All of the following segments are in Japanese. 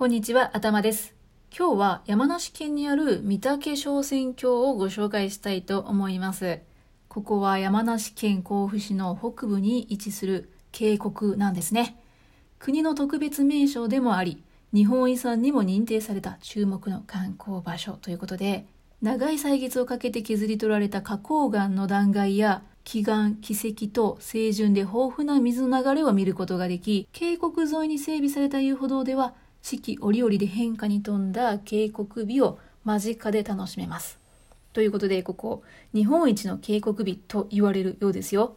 こんにちは、頭です。今日は山梨県にある御嶽小選挙をご紹介したいと思います。ここは山梨県甲府市の北部に位置する渓谷なんですね。国の特別名勝でもあり、日本遺産にも認定された注目の観光場所ということで、長い歳月をかけて削り取られた花崗岩の断崖や奇岩、奇跡と清純で豊富な水の流れを見ることができ、渓谷沿いに整備された遊歩道では、四季折々で変化に富んだ渓谷美を間近で楽しめます。ということで、ここ、日本一の渓谷美と言われるようですよ。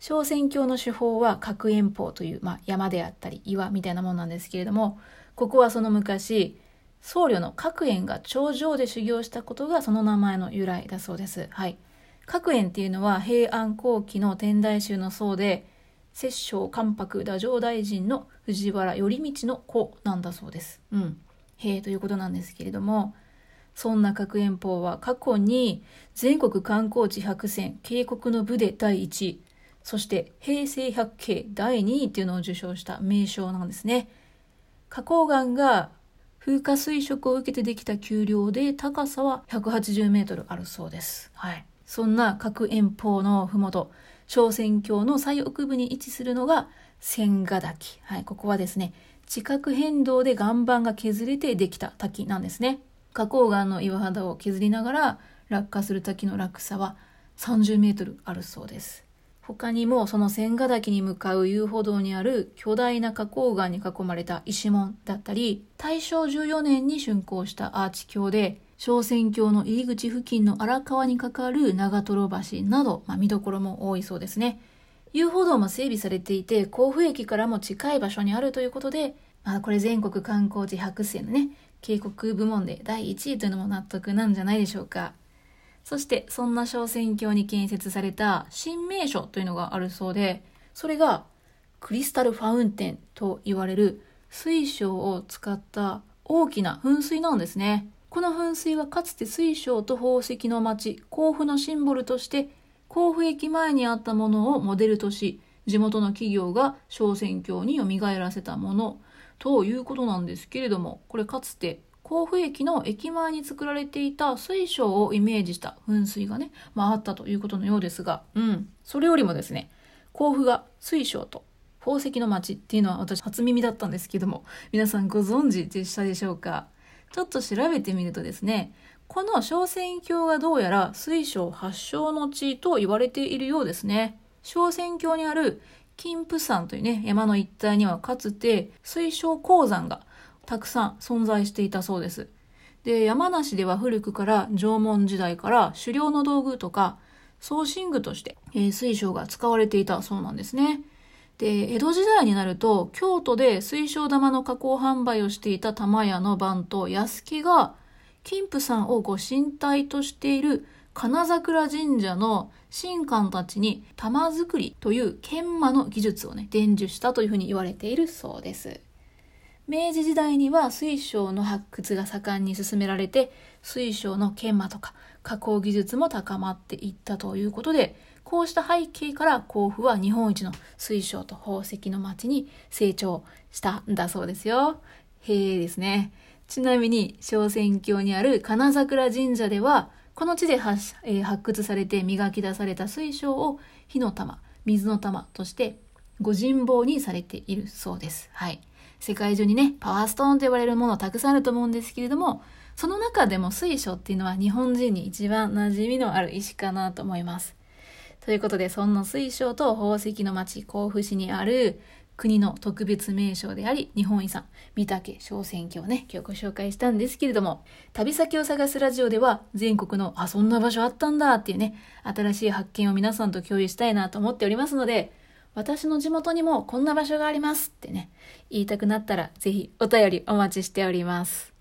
小仙峡の手法は角円峰という、まあ、山であったり岩みたいなものなんですけれども、ここはその昔、僧侶の角円が頂上で修行したことがその名前の由来だそうです。はい。角円っていうのは平安後期の天台宗の僧で、摂政関白太政大臣の藤原頼道の子なんだそうです。うん。へえということなんですけれども、そんな角円峰は過去に全国観光地100選渓谷の部で第1位、そして平成百景第2位っていうのを受賞した名称なんですね。花崗岩が風化水色を受けてできた丘陵で高さは180メートルあるそうです。はい。そんな角円峰のふもと、小仙峡の最奥部に位置するのが千ヶ滝。はい、ここはですね、地殻変動で岩盤が削れてできた滝なんですね。花崗岩の岩肌を削りながら落下する滝の落差は30メートルあるそうです。他にもその千ヶ滝に向かう遊歩道にある巨大な花崗岩に囲まれた石門だったり、大正14年に竣工したアーチ橋で小仙峡の入り口付近の荒川にかかる長瀞橋など、まあ、見どころも多いそうですね。遊歩道も整備されていて、甲府駅からも近い場所にあるということで、まあ、これ全国観光地100選のね、渓谷部門で第1位というのも納得なんじゃないでしょうか。そして、そんな小仙峡に建設された新名所というのがあるそうで、それがクリスタルファウンテンと言われる水晶を使った大きな噴水なんですね。この噴水はかつて水晶と宝石の町、甲府のシンボルとして、甲府駅前にあったものをモデルとし、地元の企業が小選挙に蘇らせたものということなんですけれども、これかつて甲府駅の駅前に作られていた水晶をイメージした噴水がね、まああったということのようですが、うん。それよりもですね、甲府が水晶と宝石の町っていうのは私初耳だったんですけども、皆さんご存知でしたでしょうか？ちょっと調べてみるとですね、この小仙峡がどうやら水晶発祥の地と言われているようですね。小仙峡にある金峰山というね、山の一帯にはかつて水晶鉱山がたくさん存在していたそうです。で、山梨では古くから縄文時代から狩猟の道具とか送信具として、えー、水晶が使われていたそうなんですね。で、江戸時代になると、京都で水晶玉の加工販売をしていた玉屋の番頭、安木が、金峰さんをご神体としている金桜神社の神官たちに玉作りという研磨の技術をね、伝授したというふうに言われているそうです。明治時代には水晶の発掘が盛んに進められて、水晶の研磨とか加工技術も高まっていったということで、こうした背景から甲府は日本一の水晶と宝石の街に成長したんだそうですよ。へえですね。ちなみに、小仙峡にある金桜神社では、この地で発,、えー、発掘されて磨き出された水晶を火の玉、水の玉としてご人望にされているそうです。はい。世界中にね、パワーストーンと呼ばれるものたくさんあると思うんですけれども、その中でも水晶っていうのは日本人に一番馴染みのある石かなと思います。ということで、そんな水晶と宝石の町甲府市にある国の特別名称であり、日本遺産、御嶽小選挙をね、今日ご紹介したんですけれども、旅先を探すラジオでは、全国の、あ、そんな場所あったんだっていうね、新しい発見を皆さんと共有したいなと思っておりますので、私の地元にもこんな場所がありますってね、言いたくなったら、ぜひお便りお待ちしております。